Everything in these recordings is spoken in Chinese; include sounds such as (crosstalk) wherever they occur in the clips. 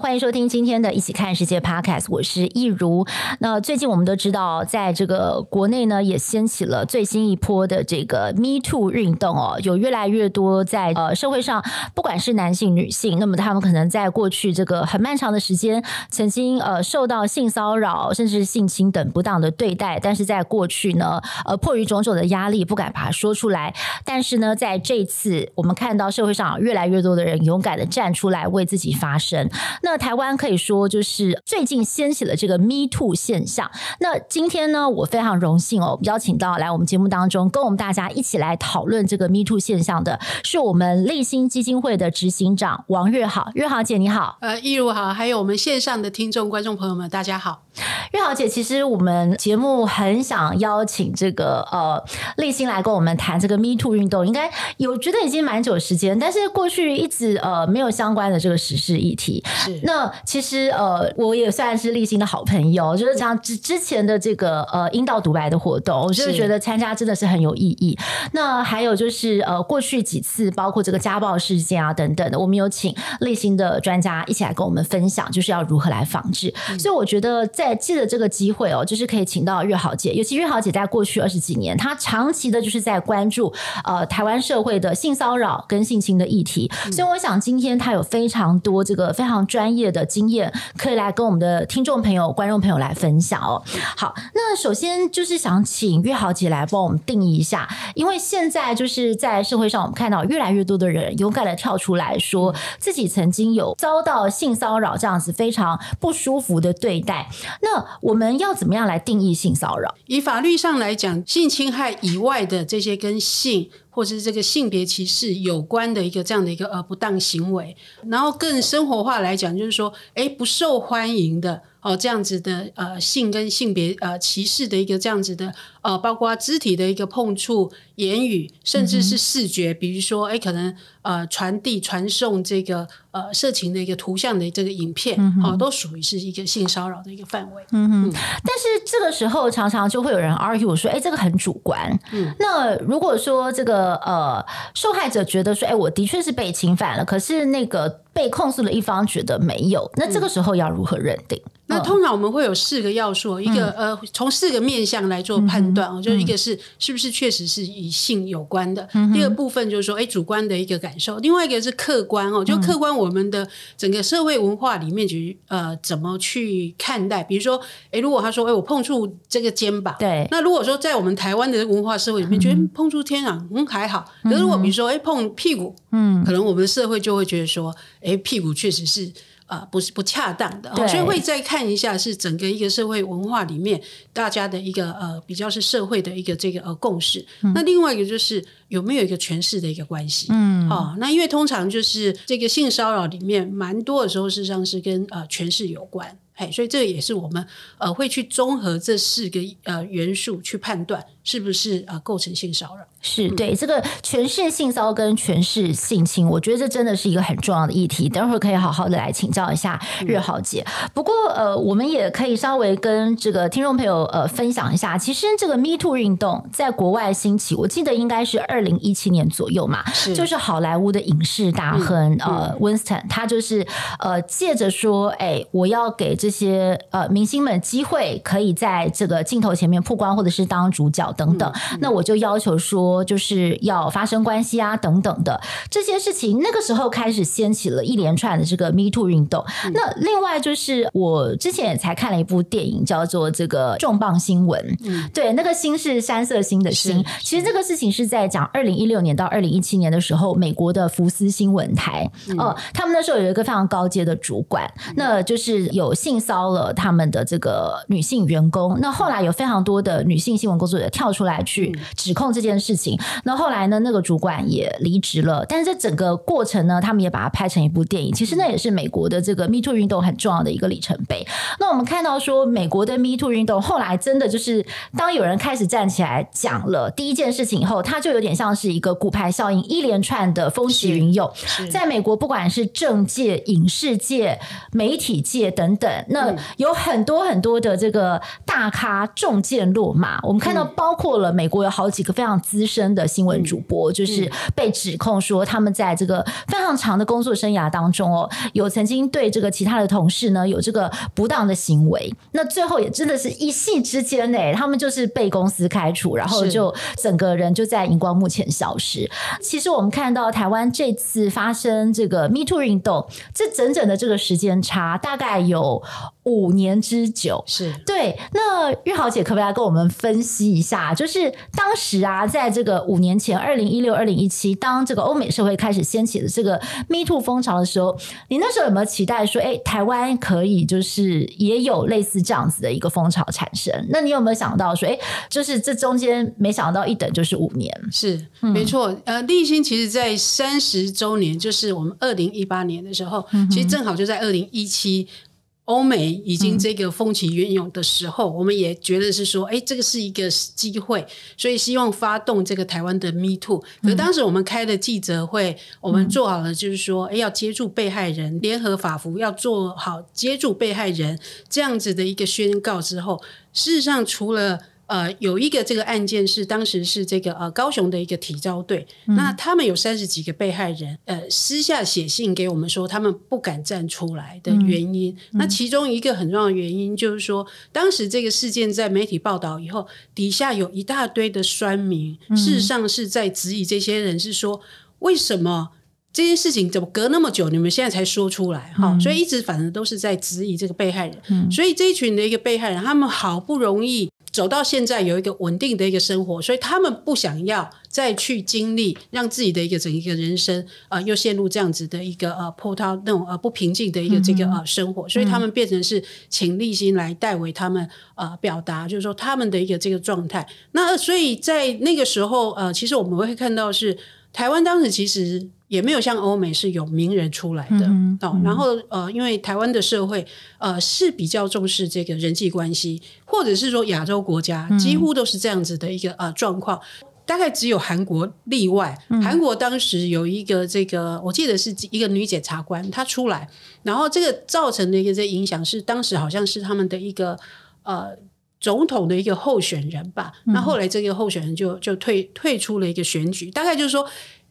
欢迎收听今天的《一起看世界》Podcast，我是益如。那最近我们都知道，在这个国内呢，也掀起了最新一波的这个 Me Too 运动哦，有越来越多在呃社会上，不管是男性、女性，那么他们可能在过去这个很漫长的时间，曾经呃受到性骚扰，甚至性侵等不当的对待，但是在过去呢，呃迫于种种的压力，不敢把它说出来。但是呢，在这次，我们看到社会上越来越多的人勇敢的站出来为自己发声。那台湾可以说就是最近掀起了这个 Me Too 现象。那今天呢，我非常荣幸哦，邀请到来我们节目当中，跟我们大家一起来讨论这个 Me Too 现象的，是我们立新基金会的执行长王月好。月好姐你好，呃，一如好，还有我们线上的听众观众朋友们，大家好。月好姐，其实我们节目很想邀请这个呃立新来跟我们谈这个 Me Too 运动，应该有觉得已经蛮久时间，但是过去一直呃没有相关的这个时事议题。是，那其实呃我也算是立新的好朋友，就是像之之前的这个呃阴道独白的活动，我就是觉得参加真的是很有意义。那还有就是呃过去几次包括这个家暴事件啊等等的，我们有请立新的专家一起来跟我们分享，就是要如何来防治。嗯、所以我觉得在借着这个机会哦，就是可以请到月好姐，尤其月好姐在过去二十几年，她长期的就是在关注呃台湾社会的性骚扰跟性侵的议题，嗯、所以我想今天她有非常多这个非常专业的经验，可以来跟我们的听众朋友、观众朋友来分享哦。好，那首先就是想请月好姐来帮我们定义一下，因为现在就是在社会上，我们看到越来越多的人勇敢的跳出来说自己曾经有遭到性骚扰这样子非常不舒服的对待，那我们要怎么样来定义性骚扰？以法律上来讲，性侵害以外的这些跟性或是这个性别歧视有关的一个这样的一个呃不当行为，然后更生活化来讲，就是说，哎，不受欢迎的。哦，这样子的呃性跟性别呃歧视的一个这样子的呃，包括肢体的一个碰触、言语，甚至是视觉，嗯、比如说哎，可能呃传递、传送这个呃色情的一个图像的这个影片，嗯、哦，都属于是一个性骚扰的一个范围。嗯哼。嗯，但是这个时候常常就会有人 argue 说，哎，这个很主观。嗯。那如果说这个呃受害者觉得说，哎，我的确是被侵犯了，可是那个被控诉的一方觉得没有，那这个时候要如何认定？嗯那通常我们会有四个要素，一个呃，从四个面向来做判断哦，就是一个是是不是确实是与性有关的，第二部分就是说，哎，主观的一个感受，另外一个是客观哦，就客观我们的整个社会文化里面，去呃怎么去看待，比如说，哎，如果他说，哎，我碰触这个肩膀，对，那如果说在我们台湾的文化社会里面，觉得碰触天壤，嗯，还好，可是如果比如说，哎，碰屁股，嗯，可能我们的社会就会觉得说，哎，屁股确实是。啊、呃，不是不恰当的，所以会再看一下是整个一个社会文化里面大家的一个呃比较是社会的一个这个呃共识。嗯、那另外一个就是有没有一个权势的一个关系。嗯，好、哦，那因为通常就是这个性骚扰里面蛮多的时候，事实上是跟呃权势有关。嘿，所以这个也是我们呃会去综合这四个呃元素去判断是不是呃构成性骚扰。是对这个权势性骚跟权势性侵，我觉得这真的是一个很重要的议题。等会儿可以好好的来请教一下日豪姐。不过呃，我们也可以稍微跟这个听众朋友呃分享一下，其实这个 Me Too 运动在国外兴起，我记得应该是二零一七年左右嘛，是就是好莱坞的影视大亨、嗯、呃 Winston，他就是呃借着说，哎，我要给这些呃明星们机会，可以在这个镜头前面曝光，或者是当主角等等，那我就要求说。就是要发生关系啊，等等的这些事情，那个时候开始掀起了一连串的这个 Me Too 运动。嗯、那另外就是我之前也才看了一部电影，叫做这个重磅新闻。嗯，对，那个“新”是三色星的“星”。其实这个事情是在讲二零一六年到二零一七年的时候，美国的福斯新闻台，嗯、呃，他们那时候有一个非常高阶的主管，嗯、那就是有性骚扰他们的这个女性员工。那后来有非常多的女性新闻工作者跳跳出来去指控这件事情。那、嗯、后来呢，那个主管也离职了。但是这整个过程呢，他们也把它拍成一部电影。其实那也是美国的这个 Me Too 运动很重要的一个里程碑。那我们看到说，美国的 Me Too 运动后来真的就是，当有人开始站起来讲了第一件事情以后，它就有点像是一个骨牌效应，一连串的风起云涌。在美国，不管是政界、影视界、媒体界等等，那有很多很多的这个大咖中箭落马。我们看到，包括了美国有好几个非常资深的新闻主播，就是被指控说他们在这个非常长的工作生涯当中哦，有曾经对这个其他的同事呢有这个不当的行为。那最后也真的是一夕之间呢，他们就是被公司开除，然后就整个人就在荧光幕前消失。其实我们看到台湾这次发生这个 Me Too 运动，这整整的这个时间差大概有五年之久。是对。那玉豪姐可不可以来跟我们分析一下？就是当时啊，在这个五年前，二零一六、二零一七，当这个欧美社会开始掀起了这个 Me Too 风潮的时候，你那时候有没有期待说，哎，台湾可以就是也有类似这样子的一个风潮产生？那你有没有想到说，哎，就是这中间没想到一等就是五年？是，没错。呃，立新其实在三十周年，就是我们二零一八年的时候，嗯、其实正好就在二零一七。欧美已经这个风起云涌的时候，嗯，我们也觉得是说，哎，这个是一个机会，所以希望发动这个台湾的 Me Too。可当时我们开的记者会，嗯，我们做好了，就是说，哎，要接住被害人，联合法服要做好接住被害人这样子的一个宣告之后，事实上除了。呃，有一个这个案件是当时是这个呃高雄的一个体招队，嗯，那他们有三十几个被害人，呃，私下写信给我们说他们不敢站出来的原因。那其中一个很重要的原因就是说，当时这个事件在媒体报道以后，底下有一大堆的酸民，嗯，事实上是在质疑这些人是说，为什么这件事情怎么隔那么久，你们现在才说出来？哈，嗯，所以一直反正都是在质疑这个被害人，嗯。所以这一群的一个被害人，他们好不容易。走到现在有一个稳定的一个生活，所以他们不想要再去经历让自己的一个整一个人生呃又陷入这样子的一个呃波涛那种呃不平静的一个这个呃生活，所以他们变成是请立心来代为他们呃表达，就是说他们的一个这个状态。那所以在那个时候呃，其实我们会看到是台湾当时其实。也没有像欧美是有名人出来的、嗯哦、然后呃，因为台湾的社会呃是比较重视这个人际关系，或者是说亚洲国家几乎都是这样子的一个呃状况，大概只有韩国例外。韩国当时有一个这个，我记得是一个女检察官她出来，然后这个造成的一个这个影响是，当时好像是他们的一个呃总统的一个候选人吧。那后来这个候选人就就退退出了一个选举，大概就是说。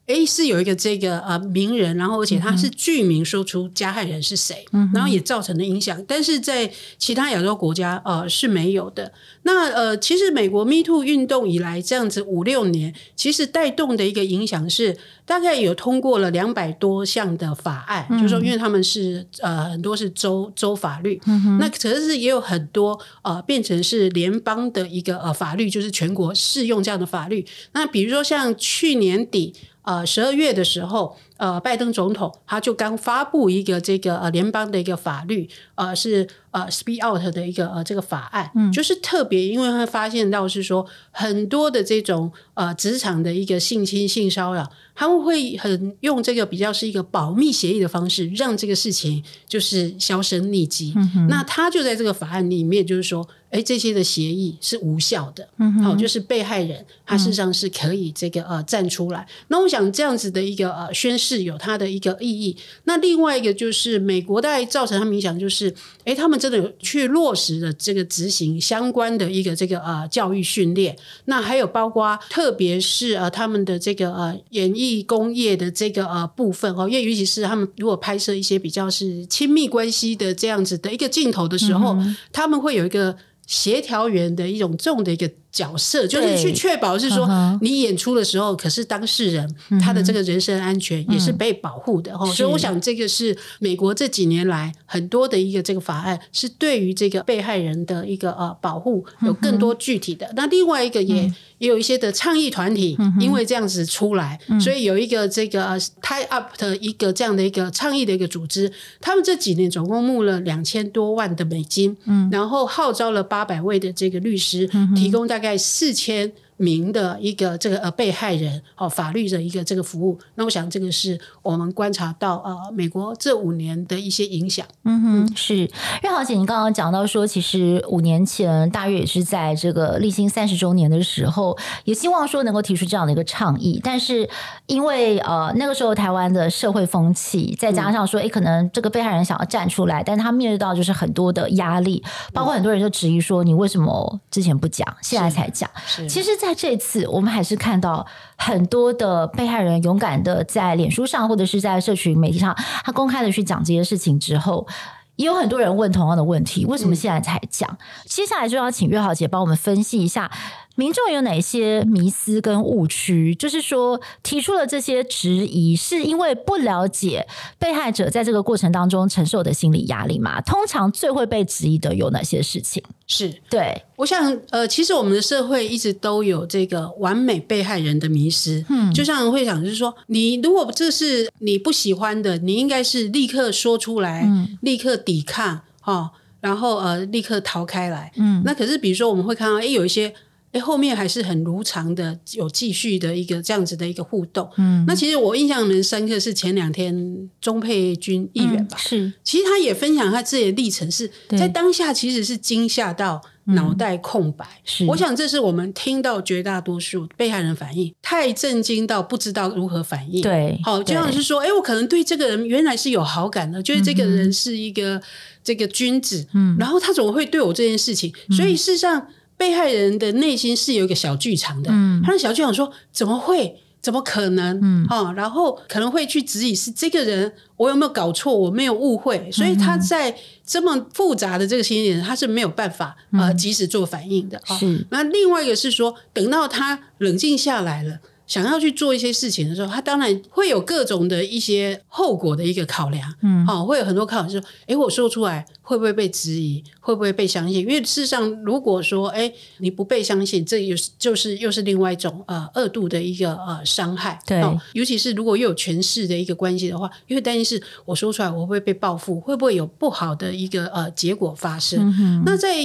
诶，是有一个这个呃名人，然后而且他是具名说出加害人是谁，嗯，然后也造成了影响，但是在其他亚洲国家呃是没有的。那呃，其实美国 Me Too 运动以来这样子五六年，其实带动的一个影响是，大概有通过了两百多项的法案，嗯，就是说因为他们是呃很多是州州法律，嗯，那可是也有很多呃变成是联邦的一个呃法律，就是全国适用这样的法律。那比如说像去年底。呃，十二月的时候。呃，拜登总统他就刚发布一个这个呃联邦的一个法律，呃是呃 Speak Out 的一个呃这个法案，嗯，就是特别因为他发现到是说很多的这种呃职场的一个性侵性骚扰，他们会很用这个比较是一个保密协议的方式，让这个事情就是销声匿迹。嗯，那他就在这个法案里面就是说，哎，这些的协议是无效的，嗯，好，就是被害人他事实上是可以这个呃站出来。那我想这样子的一个呃宣誓。有它的一个意义。那另外一个就是美国，大概造成他们影响，就是哎，他们真的有去落实了这个执行相关的一个这个呃教育训练。那还有包括，特别是呃他们的这个呃演艺工业的这个呃部分哦，因为尤其是他们如果拍摄一些比较是亲密关系的这样子的一个镜头的时候，嗯、他们会有一个协调员的一种重的一个。角色就是去确保是说你演出的时候，可是当事人他的这个人身安全也是被保护的。所以我想这个是美国这几年来很多的一个这个法案，是对于这个被害人的一个呃保护有更多具体的。那另外一个也、嗯、也有一些的倡议团体，因为这样子出来，嗯、所以有一个这个 tie up 的一个这样的一个倡议的一个组织，他们这几年总共募了两千多万的美金，嗯，然后号召了八百位的这个律师，提供大概。在四千名的一个这个呃被害人哦法律的一个这个服务，那我想这个是我们观察到呃美国这五年的一些影响。嗯哼，是。瑞豪姐，你刚刚讲到说，其实五年前大约也是在这个立新三十周年的时候，也希望说能够提出这样的一个倡议，但是因为呃那个时候台湾的社会风气，再加上说，哎、嗯，可能这个被害人想要站出来，但他面对到就是很多的压力，包括很多人就质疑说，你为什么之前不讲，现在才讲？其实，在这次，我们还是看到很多的被害人勇敢的在脸书上或者是在社群媒体上，他公开的去讲这些事情之后，也有很多人问同样的问题：为什么现在才讲？嗯、接下来就要请月豪姐帮我们分析一下。民众有哪些迷思跟误区？就是说，提出了这些质疑，是因为不了解被害者在这个过程当中承受的心理压力吗？通常最会被质疑的有哪些事情？是对，我想，呃，其实我们的社会一直都有这个完美被害人的迷失。嗯，就像会想，就是说，你如果这是你不喜欢的，你应该是立刻说出来，嗯、立刻抵抗，哦，然后呃，立刻逃开来。嗯，那可是比如说，我们会看到，哎，有一些。哎，后面还是很如常的，有继续的一个这样子的一个互动。嗯，那其实我印象蛮深刻是前两天钟佩君议员吧，嗯、是，其实他也分享他自己的历程，是在当下其实是惊吓到脑袋空白。嗯、是，我想这是我们听到绝大多数被害人反应，太震惊到不知道如何反应。对，好，就像是说，哎，我可能对这个人原来是有好感的，觉得这个人是一个、嗯、这个君子，嗯，然后他怎么会对我这件事情？嗯、所以事实上。被害人的内心是有一个小剧场的，嗯，他的小剧场说：“怎么会？怎么可能？”嗯，哦，然后可能会去质疑是这个人，我有没有搞错？我没有误会，所以他在这么复杂的这个心理，他是没有办法呃及时做反应的。是，哦，那另外一个是说，等到他冷静下来了。想要去做一些事情的时候，他当然会有各种的一些后果的一个考量，嗯，好、哦，会有很多考量，说，诶，我说出来会不会被质疑，会不会被相信？因为事实上，如果说，诶，你不被相信，这又是就是又是另外一种呃二度的一个呃伤害，对、哦，尤其是如果又有权势的一个关系的话，因为担心是我说出来我会不会被报复，会不会有不好的一个呃结果发生？嗯、那在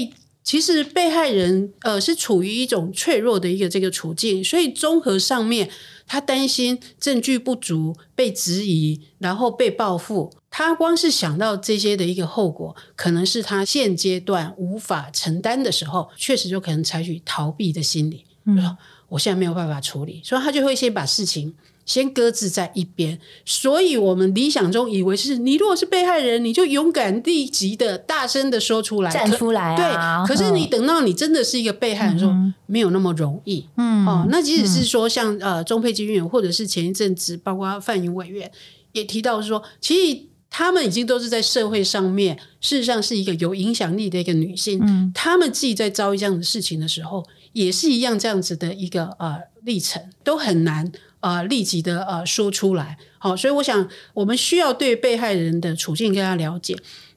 其实被害人呃是处于一种脆弱的一个这个处境，所以综合上面，他担心证据不足被质疑，然后被报复。他光是想到这些的一个后果，可能是他现阶段无法承担的时候，确实就可能采取逃避的心理。嗯，我现在没有办法处理，所以他就会先把事情。先搁置在一边，所以我们理想中以为是你如果是被害人，你就勇敢立即的大声的说出来，站出来啊。对，可是你等到你真的是一个被害人的时候，嗯、没有那么容易。嗯，哦，那即使是说像呃钟沛君议员，或者是前一阵子包括范云委员也提到说，其实他们已经都是在社会上面，事实上是一个有影响力的一个女性。嗯，他们自己在遭遇这样的事情的时候，也是一样这样子的一个呃历程，都很难。呃，立即的呃说出来，好，所以我想我们需要对被害人的处境更加了解。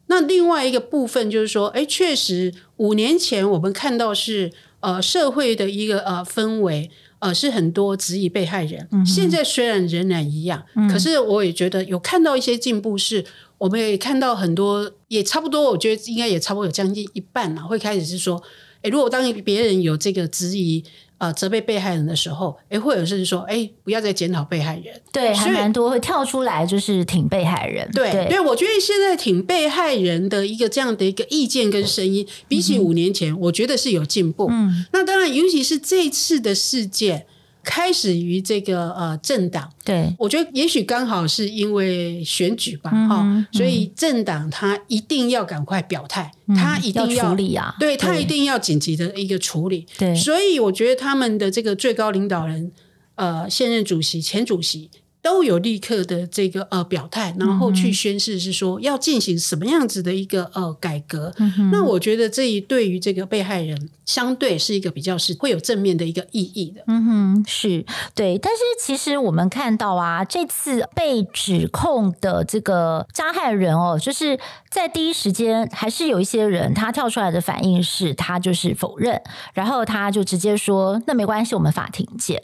那另外一个部分就是说，哎，确实五年前我们看到是呃社会的一个呃氛围，呃是很多质疑被害人。嗯、现在虽然仍然一样，嗯、可是我也觉得有看到一些进步，是我们也看到很多，也差不多，我觉得应该也差不多有将近一半了，会开始是说，哎，如果当别人有这个质疑。呃，责备被害人的时候，哎，或者是说，哎，不要再检讨被害人，对，还蛮多会跳出来，就是挺被害人，对，对，对，我觉得现在挺被害人的一个这样的一个意见跟声音，比起五年前，我觉得是有进步。嗯，那当然，尤其是这次的事件。开始于这个呃政党，对，我觉得也许刚好是因为选举吧，哈、嗯哦，所以政党他一定要赶快表态，嗯、他一定要，要处理啊，对他一定要紧急的一个处理，对，所以我觉得他们的这个最高领导人，呃，现任主席、前主席。都有立刻的这个呃表态，然后去宣誓是说要进行什么样子的一个呃改革。嗯、那我觉得这一对于这个被害人，相对是一个比较是会有正面的一个意义的。嗯哼，是对。但是其实我们看到啊，这次被指控的这个加害人哦，就是在第一时间还是有一些人他跳出来的反应是他就是否认，然后他就直接说那没关系，我们法庭见。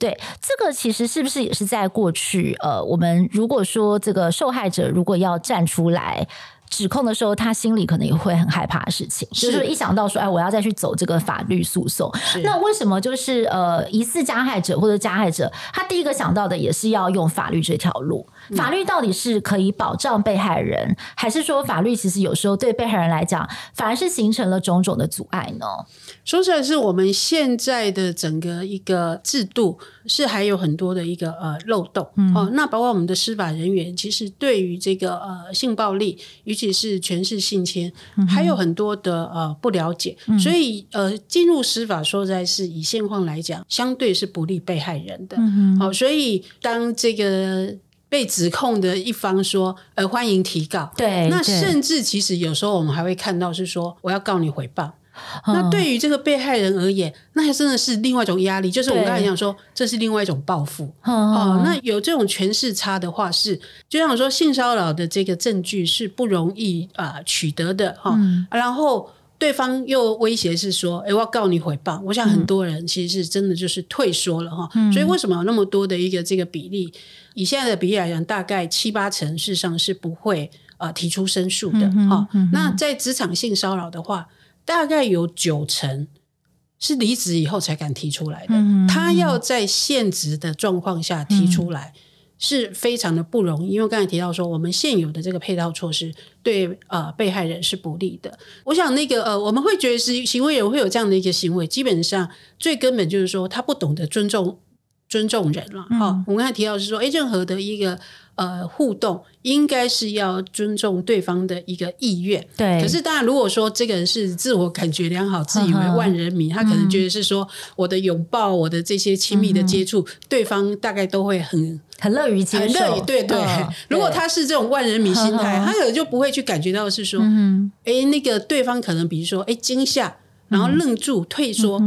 对，这个其实是不是也是在过去？呃，我们如果说这个受害者如果要站出来指控的时候，他心里可能也会很害怕的事情，是就是一想到说，哎，我要再去走这个法律诉讼，那为什么就是呃，疑似加害者或者加害者，他第一个想到的也是要用法律这条路？法律到底是可以保障被害人，还是说法律其实有时候对被害人来讲，反而是形成了种种的阻碍呢？说出来是我们现在的整个一个制度是还有很多的一个呃漏洞、嗯、哦。那包括我们的司法人员，其实对于这个呃性暴力，尤其是全是性侵，嗯、还有很多的呃不了解。嗯、所以呃，进入司法说实在是以现况来讲，相对是不利被害人的。嗯、哦，所以当这个。被指控的一方说：“呃，欢迎提告。”对，那甚至其实有时候我们还会看到是说：“我要告你诽谤。哦”那对于这个被害人而言，那还真的是另外一种压力。就是我刚才讲说，这是另外一种报复。哦，哦，那有这种权势差的话是，是就像说性骚扰的这个证据是不容易啊、呃、取得的哈。哦嗯、然后。对方又威胁是说：“哎，我要告你诽谤。”我想很多人其实是真的就是退缩了哈。嗯、所以为什么有那么多的一个这个比例？以现在的比例来讲，大概七八成事实上是不会呃提出申诉的哈。那在职场性骚扰的话，大概有九成是离职以后才敢提出来的。嗯、他要在现职的状况下提出来。嗯是非常的不容易，因为刚才提到说，我们现有的这个配套措施对呃被害人是不利的。我想那个呃，我们会觉得是行为人会有这样的一个行为，基本上最根本就是说他不懂得尊重尊重人了。哈、嗯哦，我们刚才提到是说，诶，任何的一个呃互动，应该是要尊重对方的一个意愿。对。可是当然，如果说这个人是自我感觉良好、自以为 (laughs) 万人迷，他可能觉得是说我的拥抱、我的这些亲密的接触，嗯、对方大概都会很。很乐于接受，对对。(laughs) 如果他是这种万人迷心态，他可能就不会去感觉到是说，哎，那个对方可能比如说，哎，惊吓，然后愣住、退缩，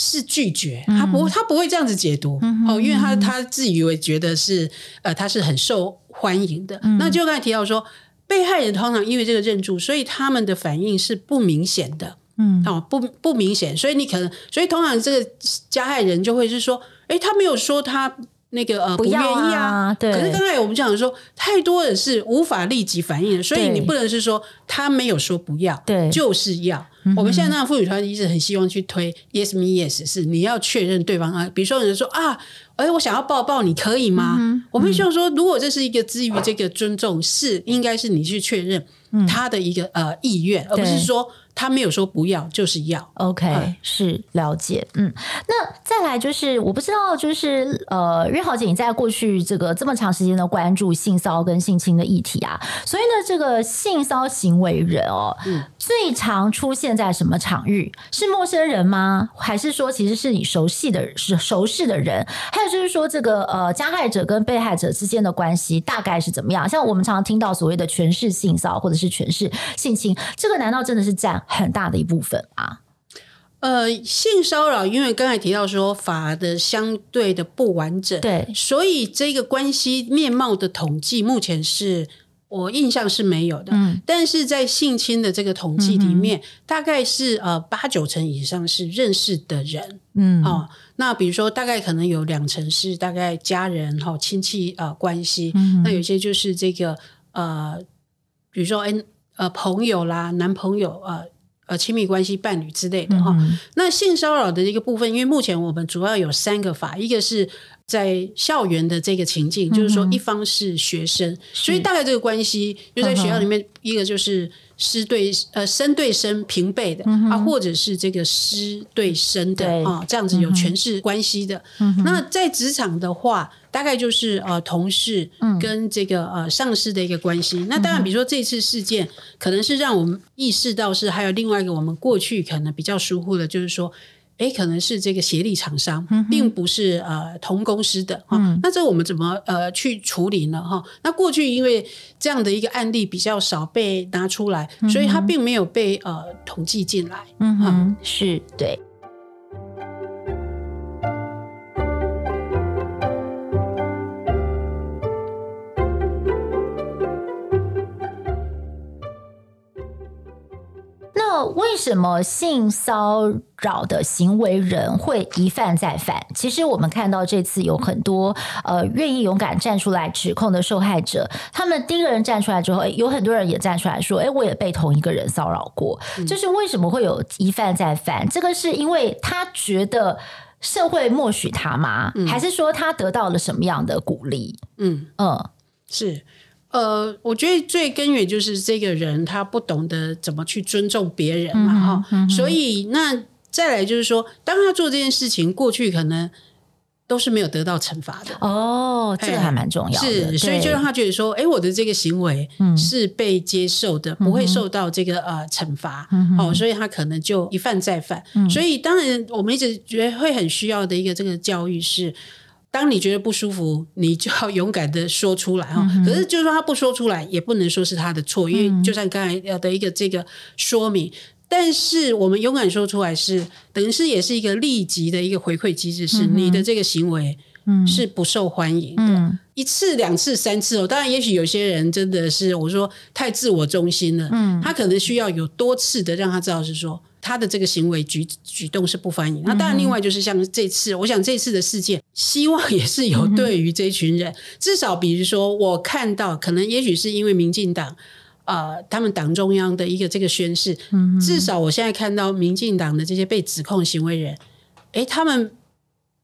是拒绝，他不，他不会这样子解读哦，因为他他自以为觉得是呃，他是很受欢迎的。那就刚才提到说，被害人通常因为这个认住，所以他们的反应是不明显的，嗯，哦，不不明显，所以你可能，所以通常这个加害人就会是说，哎，他没有说他。那个呃不愿意啊，对。可是刚才我们讲说，太多的是无法立即反应的，所以你不能是说他没有说不要，对，就是要。我们现在那个妇女团一直很希望去推 yes me yes，是你要确认对方啊。比如说有人说啊，哎，我想要抱抱，你可以吗？我们希望说，如果这是一个基于这个尊重，是应该是你去确认他的一个呃意愿，而不是说。他没有说不要，就是要。OK，、嗯、是了解。嗯，那再来就是，我不知道，就是呃，瑞豪姐你在过去这个这么长时间的关注性骚跟性侵的议题啊，所以呢，这个性骚行为人哦，嗯、最常出现在什么场域？是陌生人吗？还是说其实是你熟悉的、是熟识的人？还有就是说，这个呃，加害者跟被害者之间的关系大概是怎么样？像我们常常听到所谓的权势性骚或者是权势性侵，这个难道真的是占？很大的一部分啊，呃，性骚扰，因为刚才提到说法的相对的不完整，对，所以这个关系面貌的统计，目前是我印象是没有的。嗯，但是在性侵的这个统计里面，嗯、大概是呃八九成以上是认识的人，嗯，哦，那比如说大概可能有两成是大概家人哈亲戚呃关系，嗯、那有些就是这个呃，比如说哎呃朋友啦，男朋友呃。呃，亲密关系伴侣之类的哈。嗯、那性骚扰的一个部分，因为目前我们主要有三个法，一个是在校园的这个情境，嗯、就是说一方是学生，所以大概这个关系就在学校里面，一个就是。师对呃生对生平辈的、嗯、啊，或者是这个师对生的对啊，这样子有权势关系的。嗯、那在职场的话，大概就是呃同事跟这个呃上司的一个关系。嗯、那当然，比如说这次事件，可能是让我们意识到是还有另外一个我们过去可能比较疏忽的，就是说。诶，可能是这个协力厂商，并不是呃同公司的哈。嗯、那这我们怎么呃去处理呢？哈，那过去因为这样的一个案例比较少被拿出来，嗯、所以它并没有被呃统计进来。嗯哼，是对。为什么性骚扰的行为人会一犯再犯？其实我们看到这次有很多呃愿意勇敢站出来指控的受害者，他们第一个人站出来之后，有很多人也站出来说：“哎，我也被同一个人骚扰过。”就是为什么会有一犯再犯？这个是因为他觉得社会默许他吗？还是说他得到了什么样的鼓励？嗯嗯，是。呃，我觉得最根源就是这个人他不懂得怎么去尊重别人嘛，哈、嗯嗯，所以那再来就是说，当他做这件事情，过去可能都是没有得到惩罚的。哦，这个还蛮重要的，是，所以就让他觉得说，哎，我的这个行为是被接受的，嗯、不会受到这个呃惩罚，嗯，哦，所以他可能就一犯再犯。嗯、所以当然，我们一直觉得会很需要的一个这个教育是。当你觉得不舒服，你就要勇敢的说出来哈、嗯。可是，就算他不说出来，也不能说是他的错，嗯、因为就像刚才要的一个这个说明。但是，我们勇敢说出来是，等于是也是一个立即的一个回馈机制，是你的这个行为是不受欢迎的。嗯、一次、两次、三次哦，当然，也许有些人真的是我说太自我中心了，嗯，他可能需要有多次的让他知道是说。他的这个行为举举动是不欢迎。那当然，另外就是像这次，我想这次的事件，希望也是有对于这一群人，至少比如说，我看到可能也许是因为民进党，呃，他们党中央的一个这个宣示，至少我现在看到民进党的这些被指控行为人，诶，他们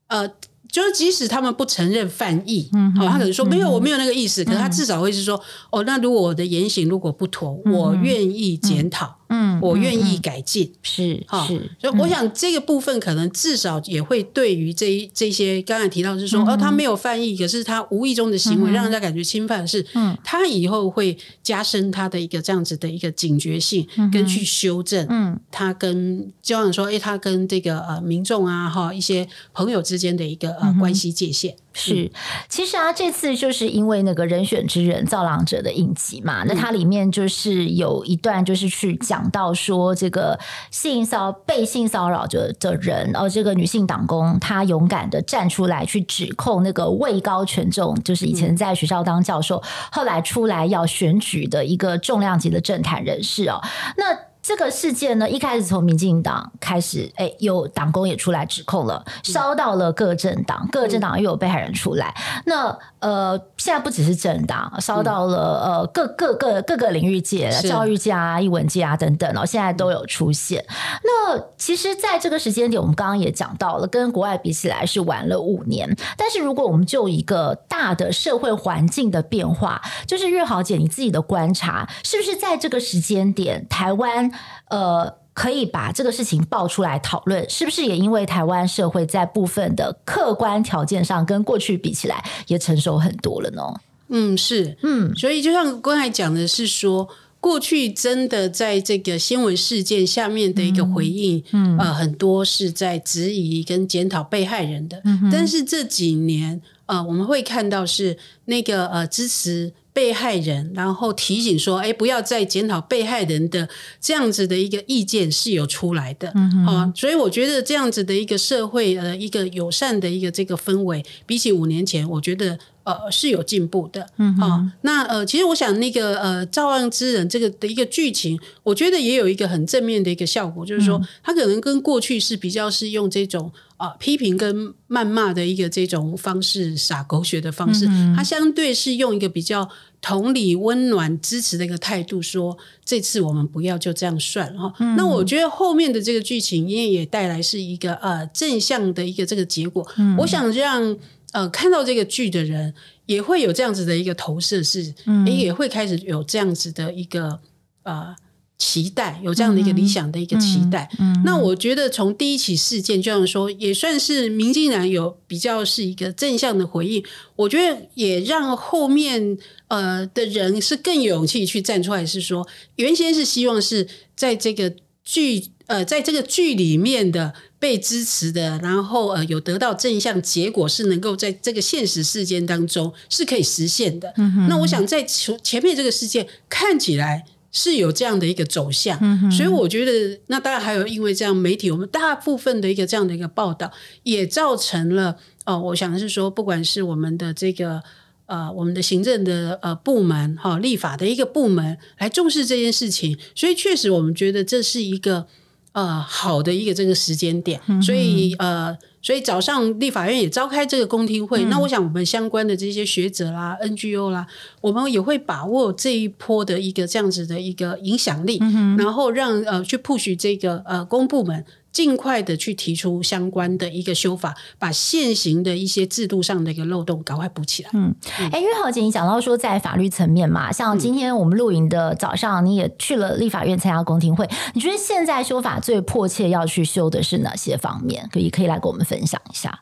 呃。就是即使他们不承认犯意，嗯，好，他可能说没有，我没有那个意思，嗯，可是他至少会是说，哦，那如果我的言行如果不妥，嗯，我愿意检讨，嗯，我愿意改进，是，好，是，所以我想这个部分可能至少也会对于这这些刚才提到是说，嗯，哦，他没有犯意，可是他无意中的行为让人家感觉侵犯的是，嗯，他以后会加深他的一个这样子的一个警觉性，跟去修正，嗯，他跟交往说，哎，他跟这个呃民众啊，哈，一些朋友之间的一个呃。关系界限是，其实啊，这次就是因为那个人选之人造浪者的影集嘛，那它里面就是有一段就是去讲到说，这个性骚被性骚扰的的人，哦，这个女性党工她勇敢的站出来去指控那个位高权重，就是以前在学校当教授，后来出来要选举的一个重量级的政坛人士哦，那。这个事件呢，一开始从民进党开始，哎，有党工也出来指控了，烧到了各政党，各政党又有被害人出来。那呃，现在不只是政党，烧到了呃各各个各个领域界，教育界啊、艺文界啊等等哦，现在都有出现。那其实，在这个时间点，我们刚刚也讲到了，跟国外比起来是晚了五年。但是，如果我们就一个大的社会环境的变化，就是月豪姐你自己的观察，是不是在这个时间点，台湾？呃，可以把这个事情爆出来讨论，是不是也因为台湾社会在部分的客观条件上跟过去比起来也成熟很多了呢？嗯，是，嗯，所以就像刚才讲的是说，过去真的在这个新闻事件下面的一个回应，嗯，呃，很多是在质疑跟检讨被害人的，嗯，但是这几年，呃，我们会看到是那个呃支持。被害人，然后提醒说：“哎，不要再检讨被害人的这样子的一个意见是有出来的，嗯啊，所以我觉得这样子的一个社会呃一个友善的一个这个氛围，比起五年前，我觉得呃是有进步的，嗯啊，那呃其实我想那个呃造浪之人这个的一个剧情，我觉得也有一个很正面的一个效果，就是说他可能跟过去是比较是用这种。”啊，批评跟谩骂的一个这种方式，撒狗血的方式，他相对是用一个比较同理、温暖、支持的一个态度说：“这次我们不要就这样算哈。”那我觉得后面的这个剧情，因为也带来是一个呃正向的一个这个结果。我想让呃看到这个剧的人也会有这样子的一个投射，是也会开始有这样子的一个呃。期待有这样的一个理想的一个期待，嗯嗯嗯、那我觉得从第一起事件，就像说，也算是民进党有比较是一个正向的回应。我觉得也让后面呃的人是更有勇气去站出来，是说原先是希望是在这个剧呃在这个剧里面的被支持的，然后呃有得到正向结果，是能够在这个现实事件当中是可以实现的。嗯、那我想在前前面这个事件看起来。是有这样的一个走向，嗯，所以我觉得那当然还有因为这样媒体我们大部分的一个这样的一个报道，也造成了哦，我想是说，不管是我们的这个呃我们的行政的呃部门哈、哦、立法的一个部门来重视这件事情，所以确实我们觉得这是一个呃好的一个这个时间点，嗯、所以呃。所以早上立法院也召开这个公听会，嗯、那我想我们相关的这些学者啦、NGO 啦，我们也会把握这一波的一个这样子的一个影响力，嗯、然后让呃去 push 这个呃公部门。尽快的去提出相关的一个修法，把现行的一些制度上的一个漏洞赶快补起来。嗯，哎、欸，玉豪姐，你讲到说在法律层面嘛，像今天我们录影的早上，你也去了立法院参加公听会，你觉得现在修法最迫切要去修的是哪些方面？可以可以来跟我们分享一下。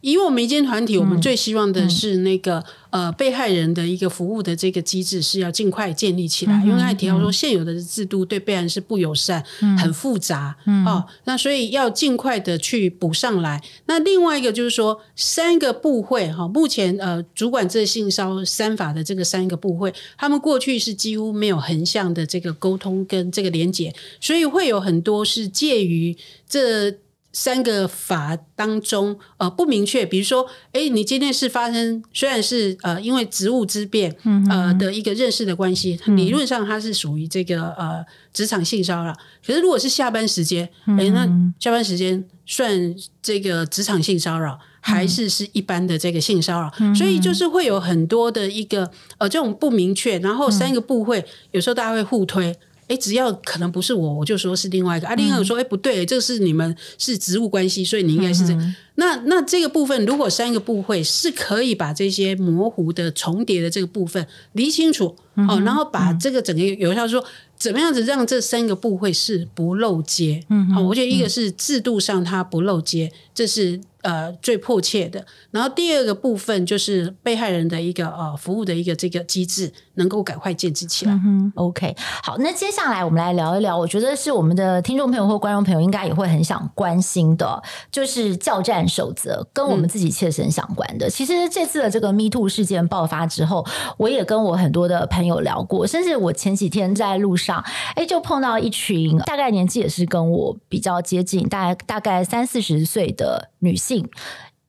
以我们一间团体，我们最希望的是那个、嗯、呃被害人的一个服务的这个机制是要尽快建立起来，嗯、因为刚才提到说现有的制度对被害人是不友善、嗯、很复杂、嗯、哦，那所以要尽快的去补上来。那另外一个就是说，三个部会哈、哦，目前呃主管这性骚三法的这个三个部会，他们过去是几乎没有横向的这个沟通跟这个连结，所以会有很多是介于这。三个法当中，呃，不明确。比如说，哎，你今天是发生，虽然是呃，因为职务之便，呃的一个认识的关系，嗯、理论上它是属于这个呃职场性骚扰。可是如果是下班时间，哎，那下班时间算这个职场性骚扰，还是是一般的这个性骚扰？嗯、所以就是会有很多的一个呃这种不明确，然后三个部会、嗯、有时候大家会互推。哎，只要可能不是我，我就说是另外一个。啊，另外一个说，哎，不对，这个是你们是职务关系，所以你应该是这那那这个部分，如果三个部会是可以把这些模糊的重叠的这个部分理清楚，嗯、哦，然后把这个整个有效说，怎么样子让这三个部会是不漏接？嗯，好、哦，我觉得一个是制度上它不漏接，这是。呃，最迫切的。然后第二个部分就是被害人的一个呃服务的一个这个机制，能够赶快建制起来。嗯、OK，好，那接下来我们来聊一聊，我觉得是我们的听众朋友或观众朋友应该也会很想关心的，就是教战守则跟我们自己切身相关的。嗯、其实这次的这个 Me Too 事件爆发之后，我也跟我很多的朋朋友聊过，甚至我前几天在路上，哎，就碰到一群大概年纪也是跟我比较接近，大概大概三四十岁的女性。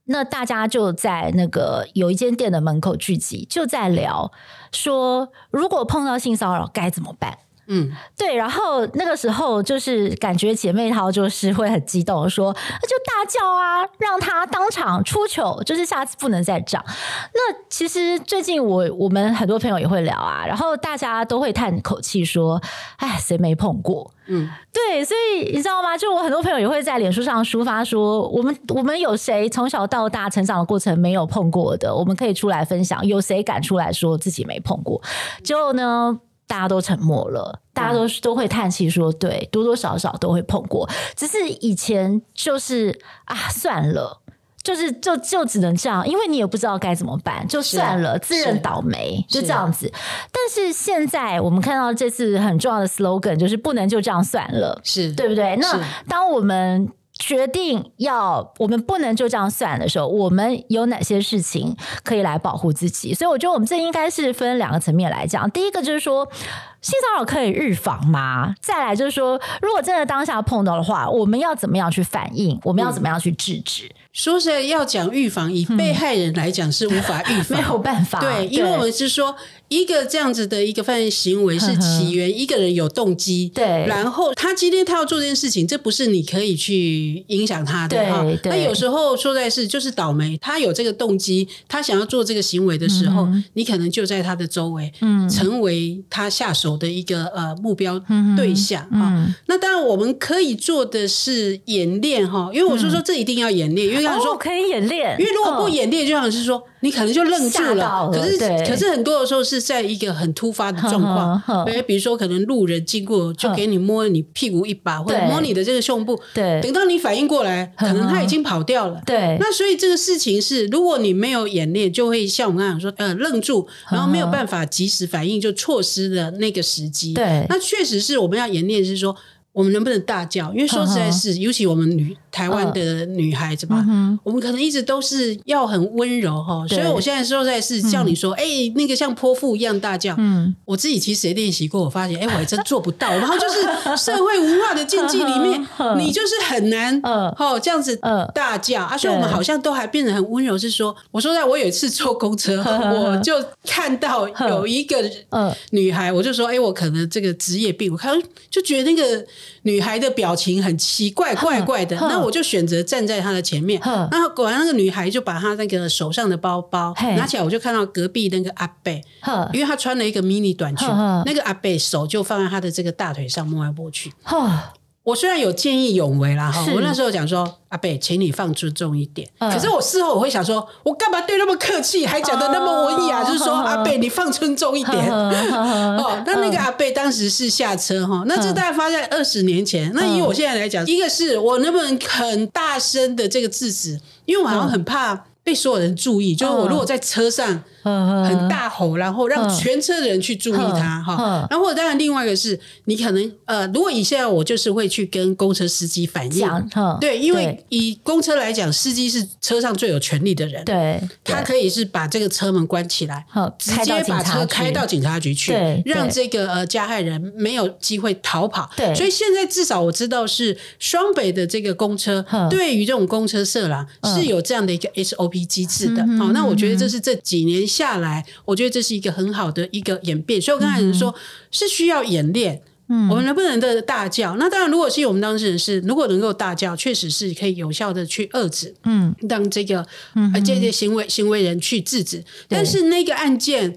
那大家就在那个有一间店的门口聚集，就在聊说，如果碰到性骚扰该怎么办？嗯，对，然后那个时候就是感觉姐妹淘就是会很激动，说那就大叫啊，让他当场出糗，就是下次不能再这样。那其实最近我我们很多朋友也会聊啊，然后大家都会叹口气说，哎，谁没碰过？嗯，对，所以你知道吗？就我很多朋友也会在脸书上抒发说，我们我们有谁从小到大成长的过程没有碰过的？我们可以出来分享，有谁敢出来说自己没碰过？就呢？大家都沉默了，大家都都会叹气说：“对，多多少少都会碰过，只是以前就是啊，算了，就是就就只能这样，因为你也不知道该怎么办，就算了，自认倒霉，就这样子。但是现在我们看到这次很重要的 slogan 就是不能就这样算了，是对不对？那当我们。决定要我们不能就这样算的时候，我们有哪些事情可以来保护自己？所以我觉得我们这应该是分两个层面来讲。第一个就是说，性骚扰可以预防吗？再来就是说，如果真的当下碰到的话，我们要怎么样去反应？我们要怎么样去制止？嗯说实在，要讲预防，以被害人来讲是无法预防，(laughs) 没有办法。对，因为我们是说，一个这样子的一个犯罪行为是起源，一个人有动机，对，然后他今天他要做这件事情，这不是你可以去影响他的哈。那有时候说在是就是倒霉，他有这个动机，他想要做这个行为的时候，你可能就在他的周围，嗯，成为他下手的一个呃目标对象哈。那当然我们可以做的是演练哈，因为我是说这一定要演练，因为。这样说可以演练，因为如果不演练，就像是说你可能就愣住了。了可是，可是很多的时候是在一个很突发的状况，(laughs) 对，比如说可能路人经过就给你摸你屁股一把，或者摸你的这个胸部，对，等到你反应过来，可能他已经跑掉了。对，那所以这个事情是，如果你没有演练，就会像我们刚才说，呃，愣住，然后没有办法及时反应，就错失了那个时机。对，那确实是我们要演练，是说我们能不能大叫？因为说实在是，尤其我们女。台湾的女孩子吧，嗯、我们可能一直都是要很温柔哈，所以我现在说在是叫你说，哎、嗯欸，那个像泼妇一样大叫，嗯，我自己其实也练习过，我发现，(laughs) 哎、欸，我还真做不到。然后就是 (laughs) 社会文化的禁忌里面，(laughs) 你就是很难，哦、嗯，这样子大叫。啊，所以我们好像都还变得很温柔。是说，我说在我有一次坐公车，我就看到有一个女孩，我就说，哎、欸，我可能这个职业病，我看就觉得那个。女孩的表情很奇怪，怪怪的。那我就选择站在他的前面。然后果然那个女孩就把她那个手上的包包拿起来，我就看到隔壁那个阿贝，因为她穿了一个迷你短裙，那个阿贝手就放在她的这个大腿上摸来摸去。我虽然有见义勇为啦，哈，我那时候讲说阿贝，请你放尊重一点。可是我事后我会想说，我干嘛对那么客气，还讲得那么文雅，就是说阿贝，你放尊重一点。(laughs) 哦，那那个阿贝当时是下车哈，那这大概发在二十年前。那以我现在来讲，一个是我能不能很大声的这个制止，因为我好像很怕被所有人注意，就是我如果在车上。很大吼，然后让全车的人去注意他哈。然后当然另外一个是你可能呃，如果以现在我就是会去跟公车司机反映，对，因为以公车来讲，司机是车上最有权力的人，对，他可以是把这个车门关起来，直接把车开到警察局去，让这个呃加害人没有机会逃跑。对，所以现在至少我知道是双北的这个公车，对于这种公车色狼是有这样的一个 SOP 机制的。好，那我觉得这是这几年。下来，我觉得这是一个很好的一个演变，所以我刚才说、嗯、是需要演练。嗯，我们能不能的大叫？那当然，如果是我们当事人是，如果能够大叫，确实是可以有效的去遏制。嗯，让这个呃这些行为行为人去制止。但是那个案件，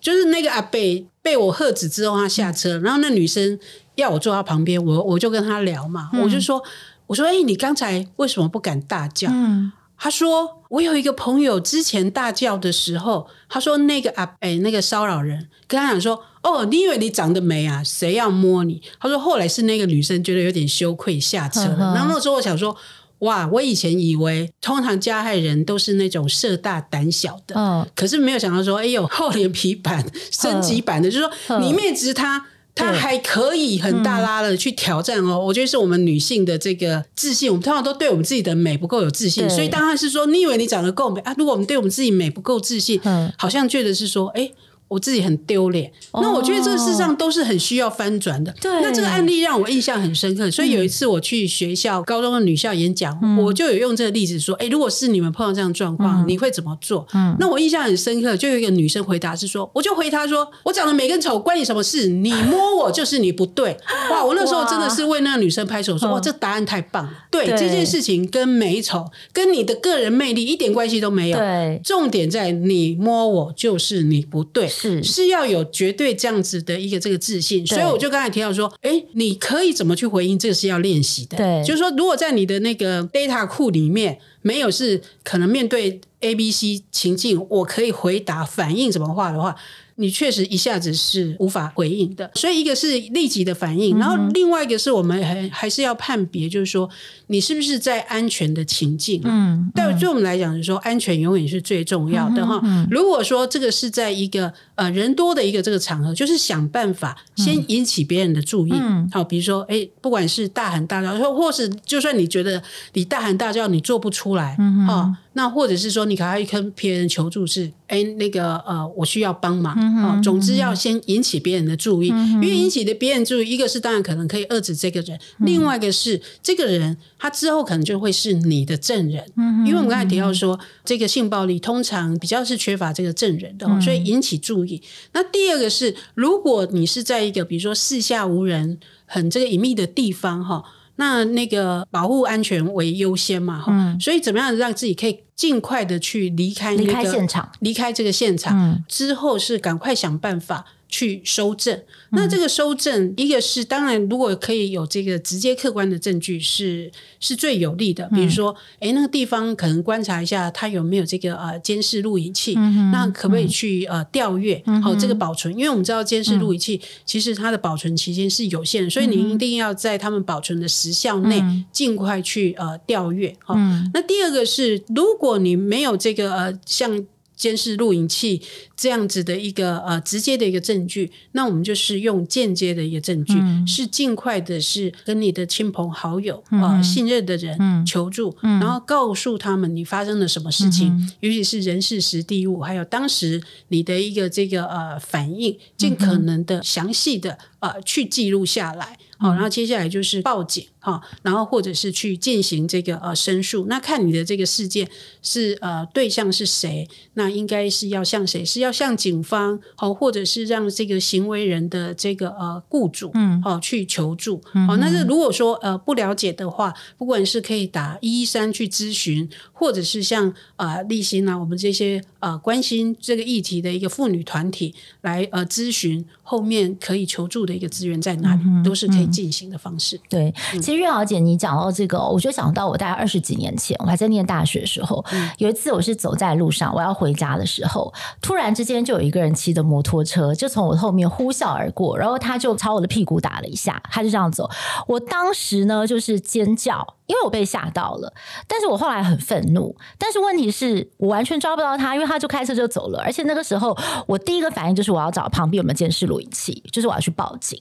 就是那个阿贝被我喝止之后，他下车，然后那女生要我坐他旁边，我我就跟他聊嘛，我就说，我说，哎，你刚才为什么不敢大叫？嗯。他说：“我有一个朋友，之前大叫的时候，他说那个啊，哎，那个骚扰人跟他讲说，哦，你以为你长得美啊？谁要摸你？”他说：“后来是那个女生觉得有点羞愧下车了。呵呵”然后那时候我想说：“哇，我以前以为通常加害人都是那种色大胆小的，嗯，可是没有想到说，哎呦，厚脸皮版升级版的，就是说你面质他。”他还可以很大拉的去挑战哦，我觉得是我们女性的这个自信，我们通常都对我们自己的美不够有自信，所以当然是说，你以为你长得够美啊？如果我们对我们自己美不够自信，好像觉得是说，哎。我自己很丢脸，那我觉得这个事实上都是很需要翻转的。对，那这个案例让我印象很深刻，所以有一次我去学校高中的女校演讲，我就有用这个例子说：哎，如果是你们碰到这样状况，你会怎么做？嗯，那我印象很深刻，就有一个女生回答是说：我就回答说，我长得美跟丑关你什么事？你摸我就是你不对。哇，我那时候真的是为那个女生拍手说：哇，这答案太棒了！对，这件事情跟美丑跟你的个人魅力一点关系都没有。对，重点在你摸我就是你不对。是是要有绝对这样子的一个这个自信，所以我就刚才提到说，哎，你可以怎么去回应？这个是要练习的。对，就是说，如果在你的那个 data 库里面没有是可能面对 A、B、C 情境，我可以回答反应什么话的话。你确实一下子是无法回应的，所以一个是立即的反应，然后另外一个是我们还还是要判别，就是说你是不是在安全的情境。嗯，但对我们来讲，就是说安全永远是最重要的哈。如果说这个是在一个呃人多的一个这个场合，就是想办法先引起别人的注意。好，比如说哎，不管是大喊大叫，或或是就算你觉得你大喊大叫你做不出来，哈。那或者是说，你可以跟别人求助是，哎，那个呃，我需要帮忙啊。总之要先引起别人的注意，因为引起的别人注意，一个是当然可能可以遏制这个人，另外一个是这个人他之后可能就会是你的证人。因为我们刚才提到说，这个性暴力通常比较是缺乏这个证人的，所以引起注意。那第二个是，如果你是在一个比如说四下无人、很这个隐秘的地方哈。那那个保护安全为优先嘛，哈、嗯，所以怎么样让自己可以尽快的去离开那个离开现场，离开这个现场、嗯、之后是赶快想办法。去收证，那这个收证，嗯、一个是当然，如果可以有这个直接客观的证据是，是是最有利的。比如说，哎、嗯，那个地方可能观察一下，他有没有这个呃监视录影器，嗯、那可不可以去呃调阅？好、这个保存，因为我们知道监视录影器、嗯、其实它的保存期间是有限的，所以你一定要在他们保存的时效内尽快去呃调阅。好、那第二个是，如果你没有这个呃像。监视录影器这样子的一个呃直接的一个证据，那我们就是用间接的一个证据，嗯、是尽快的是跟你的亲朋好友啊、信任的人求助，嗯、然后告诉他们你发生了什么事情，嗯、尤其是人事时地物，还有当时你的一个这个呃反应，尽可能的详细的呃去记录下来。好，然后接下来就是报警哈，然后或者是去进行这个呃申诉。那看你的这个事件是呃对象是谁，那应该是要向谁？是要向警方好，或者是让这个行为人的这个呃雇主嗯好去求助。好，那是如果说呃不了解的话，不管是可以打一一三去咨询，或者是像呃立新啊，我们这些呃关心这个议题的一个妇女团体来呃咨询，后面可以求助的一个资源在哪里，都是可以。进行的方式，对，其实月豪姐，你讲到这个，我就想到我大概二十几年前，我还在念大学的时候，嗯、有一次我是走在路上，我要回家的时候，突然之间就有一个人骑着摩托车，就从我后面呼啸而过，然后他就朝我的屁股打了一下，他就这样走，我当时呢就是尖叫。因为我被吓到了，但是我后来很愤怒，但是问题是我完全抓不到他，因为他就开车就走了，而且那个时候我第一个反应就是我要找旁边有没有监视录影器，就是我要去报警。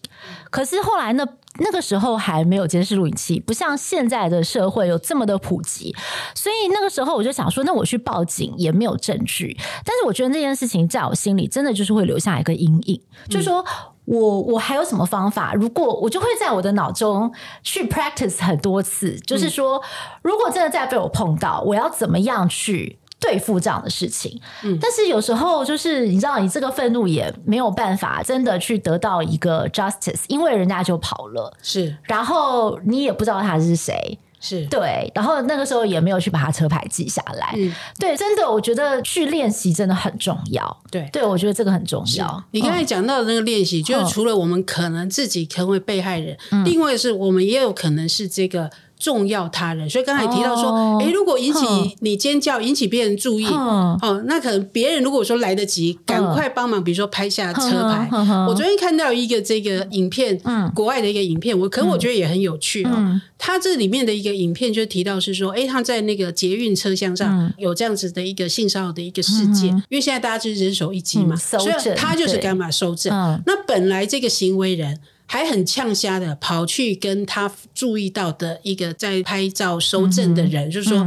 可是后来呢，那个时候还没有监视录影器，不像现在的社会有这么的普及，所以那个时候我就想说，那我去报警也没有证据。但是我觉得这件事情在我心里真的就是会留下一个阴影，就是说。我我还有什么方法？如果我就会在我的脑中去 practice 很多次，就是说，如果真的再被我碰到，我要怎么样去对付这样的事情？嗯，但是有时候就是你知道，你这个愤怒也没有办法真的去得到一个 justice，因为人家就跑了，是，然后你也不知道他是谁。是对，然后那个时候也没有去把他车牌记下来。嗯，对，真的，我觉得去练习真的很重要。对，对，我觉得这个很重要。你刚才讲到的那个练习，嗯、就是除了我们可能自己成为被害人，嗯、另外是我们也有可能是这个。重要他人，所以刚才提到说，哎、哦，如果引起你尖叫，嗯、引起别人注意，嗯、哦，那可能别人如果说来得及，赶、嗯、快帮忙，比如说拍下车牌。我昨天看到一个这个影片，嗯、国外的一个影片，我可能我觉得也很有趣哦。嗯、它这里面的一个影片就提到是说，哎，他在那个捷运车厢上有这样子的一个性骚扰的一个事件，嗯、因为现在大家就是人手一机嘛，嗯、所以他就是干嘛收证。嗯、那本来这个行为人。还很呛瞎的跑去跟他注意到的一个在拍照收证的人，嗯、就是说，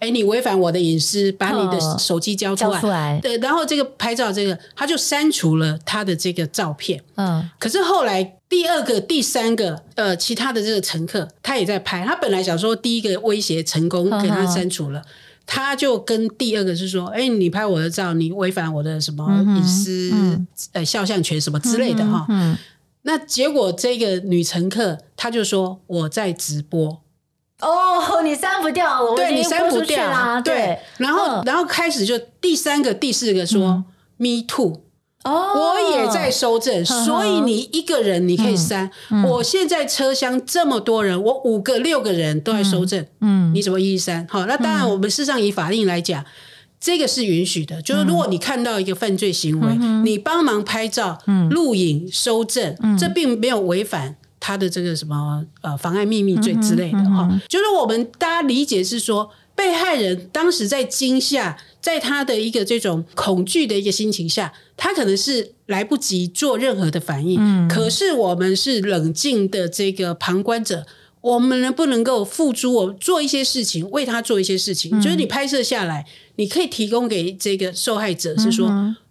哎、嗯，你违反我的隐私，把你的手机交出来。交出来。对，然后这个拍照这个，他就删除了他的这个照片。嗯。可是后来第二个、第三个，呃，其他的这个乘客他也在拍，他本来想说第一个威胁成功，给他删除了，嗯、他就跟第二个是说，哎，你拍我的照，你违反我的什么隐私、嗯、呃肖像权什么之类的哈。嗯。嗯那结果，这个女乘客她就说我在直播。哦，你删不掉了，对，你删不掉啦，对。对。然后，嗯、然后开始就第三个、第四个说、嗯、Me too，哦，我也在收证，呵呵。所以你一个人你可以删。我现在车厢这么多人，我五个、六个人都在收证，嗯，你怎么一一删？好，那当然，我们事实上以法令来讲。这个是允许的，就是如果你看到一个犯罪行为，嗯、你帮忙拍照、嗯、录影、收证，嗯、这并没有违反他的这个什么呃妨碍秘密罪之类的哈。就是我们大家理解是说，被害人当时在惊吓，在他的一个这种恐惧的一个心情下，他可能是来不及做任何的反应。嗯、可是我们是冷静的这个旁观者。我们能不能够付诸我做一些事情，为他做一些事情？嗯、就是你拍摄下来，你可以提供给这个受害者，是说，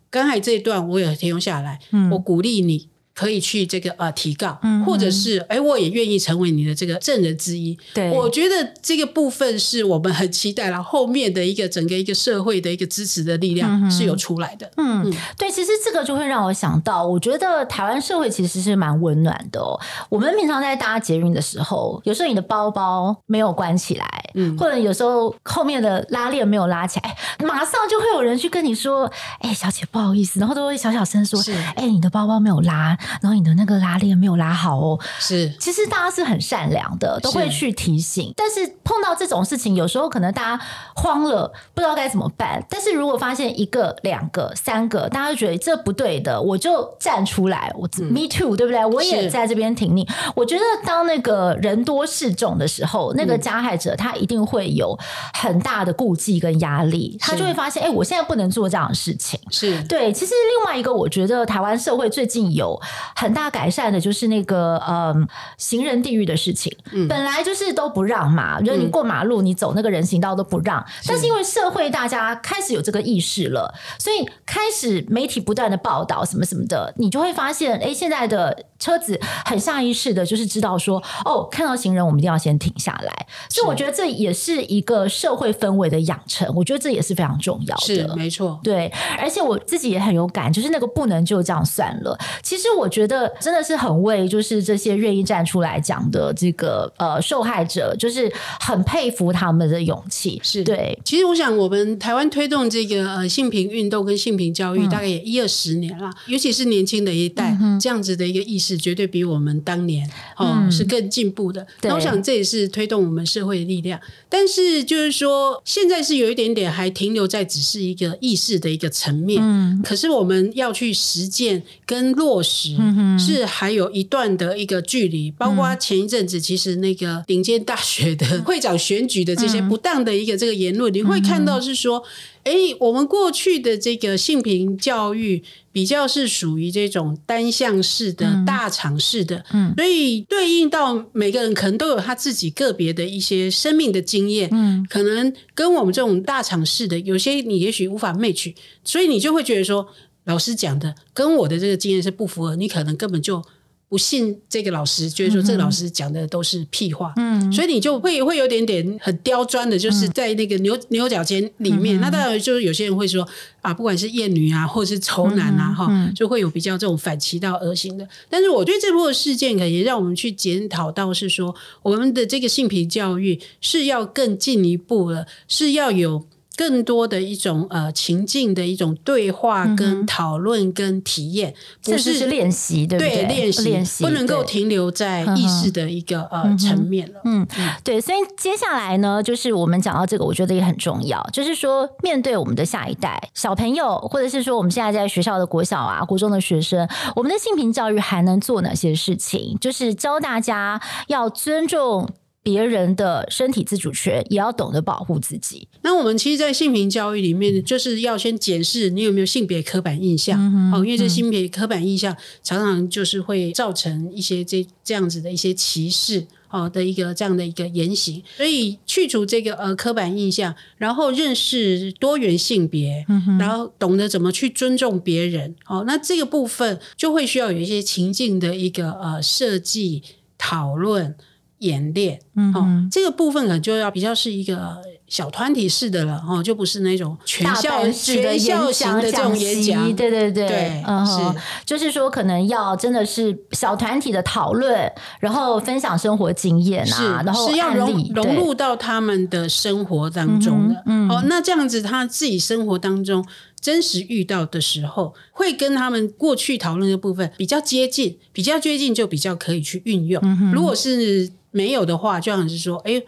刚才这一段我也提供下来，嗯、我鼓励你。可以去这个呃提告，嗯、或者是哎，我也愿意成为你的这个证人之一。对，我觉得这个部分是我们很期待了，后面的一个整个一个社会的一个支持的力量是有出来的。嗯，嗯对，其实这个就会让我想到，我觉得台湾社会其实是蛮温暖的哦。我们平常在搭捷运的时候，有时候你的包包没有关起来，嗯，或者有时候后面的拉链没有拉起来，马上就会有人去跟你说：“哎，小姐，不好意思。”然后都会小小声说：“是，哎，你的包包没有拉。”然后你的那个拉链没有拉好哦。是，其实大家是很善良的，都会去提醒。但是碰到这种事情，有时候可能大家慌了，不知道该怎么办。但是如果发现一个、两个、三个，大家就觉得这不对的，我就站出来，我、嗯、me too，对不对？我也在这边挺你。我觉得当那个人多势众的时候，那个加害者他一定会有很大的顾忌跟压力，他就会发现，哎，我现在不能做这样的事情。是对。其实另外一个，我觉得台湾社会最近有很大改善的，就是那个嗯，行人地狱的事情。嗯，本来就是都不让嘛，就是你过马路，你走那个人行道都不让。但是因为社会大家开始有这个意识了，所以开始媒体不断的报道什么什么的，你就会发现，哎，现在的车子很下意识的，就是知道说，哦，看到行人我们一定要先停下来。所以我觉得这也是一个社会氛围的养成，我觉得这也是非常重要的。是，没错。对，而且我自己也很有感，就是那个不能就这样算了。其实我觉得真的是很为就是这些愿意站出来讲的这个呃受害者，就是很佩服他们的勇气。是对。其实我想，我们台湾推动这个呃性平运动跟性平教育，大概也一二十年了，嗯、尤其是年轻的一代，嗯、这样子的一个意识，绝对比我们当年哦、嗯、是更进步的。那我想这也是推动我们社会的力量。但是就是说，现在是有一点点还停留在只是一个意识的一个层面。嗯。可是我们要去实践跟落实，是还有一段的一个距离。包括前一阵子，其实那个顶尖大学的 (laughs) 会长选举的这些不当的一个这个言论，你会看到是说。哎，我们过去的这个性平教育比较是属于这种单向式的大场式的，嗯，所以对应到每个人可能都有他自己个别的一些生命的经验，嗯，可能跟我们这种大场式的有些你也许无法 match，所以你就会觉得说，老师讲的跟我的这个经验是不符合，你可能根本就。不信这个老师，觉得说这个老师讲的都是屁话，嗯，所以你就会会有点点很刁钻的，就是在那个牛牛角尖里面。嗯、那当然就是有些人会说啊，不管是厌女啊，或者是丑男啊，哈、嗯，就会有比较这种反其道而行的。但是我对这波事件，可也让我们去检讨到是说，我们的这个性平教育是要更进一步了，是要有。更多的一种呃情境的一种对话跟讨论跟体验，甚至是练习，对不对？练习练习不能够停留在意识的一个呃层面了。嗯，对。所以接下来呢，就是我们讲到这个，我觉得也很重要，就是说面对我们的下一代小朋友，或者是说我们现在在学校的国小啊、国中的学生，我们的性平教育还能做哪些事情？就是教大家要尊重。别人的身体自主权，也要懂得保护自己。那我们其实，在性平教育里面，就是要先检视你有没有性别刻板印象。嗯、哦，因为这性别刻板印象常常就是会造成一些这这样子的一些歧视哦的一个这样的一个言行。所以去除这个呃刻板印象，然后认识多元性别，嗯、然后懂得怎么去尊重别人。哦，那这个部分就会需要有一些情境的一个呃设计讨论。演练，嗯，哦，这个部分可能就要比较是一个小团体式的了，哦，就不是那种全校全校型的这种演讲，对对对，对，嗯，是，就是说可能要真的是小团体的讨论，然后分享生活经验啊，然后是要融融入到他们的生活当中的，嗯，哦，那这样子他自己生活当中真实遇到的时候，会跟他们过去讨论的部分比较接近，比较接近就比较可以去运用，嗯，如果是。没有的话，就像是说，哎，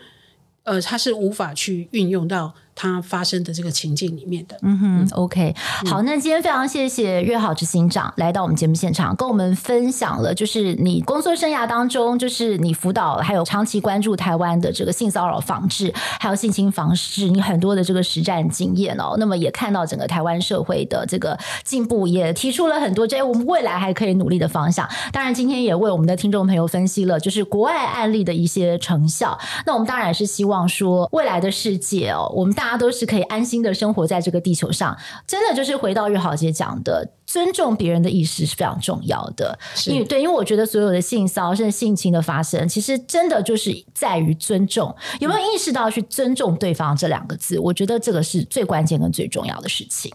呃，他是无法去运用到。它发生的这个情境里面的，嗯哼，OK，好，那今天非常谢谢月好执行长来到我们节目现场，跟我们分享了，就是你工作生涯当中，就是你辅导还有长期关注台湾的这个性骚扰防治，还有性侵防治，你很多的这个实战经验哦。那么也看到整个台湾社会的这个进步，也提出了很多这我们未来还可以努力的方向。当然，今天也为我们的听众朋友分析了，就是国外案例的一些成效。那我们当然是希望说，未来的世界哦，我们大。大家都是可以安心的生活在这个地球上，真的就是回到岳好姐讲的，尊重别人的意识是非常重要的。因为对，因为我觉得所有的性骚甚至性侵的发生，其实真的就是在于尊重，有没有意识到去尊重对方这两个字？我觉得这个是最关键跟最重要的事情。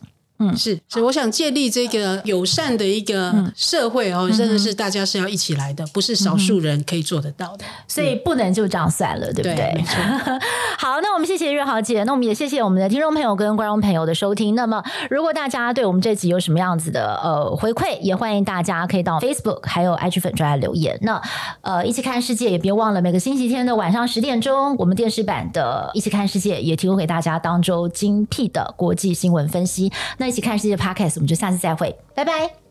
嗯，是，所以我想建立这个友善的一个社会哦，真的是大家是要一起来的，不是少数人可以做得到的，所以不能就这样算了，对不对？对，没错。(laughs) 好，那我们谢谢月豪姐，那我们也谢谢我们的听众朋友跟观众朋友的收听。那么，如果大家对我们这集有什么样子的呃回馈，也欢迎大家可以到 Facebook 还有 IG 粉专来留言。那呃，一起看世界也别忘了每个星期天的晚上十点钟，我们电视版的一起看世界也提供给大家当周精辟的国际新闻分析。那一起看世界 Podcast，我们就下次再会，拜拜。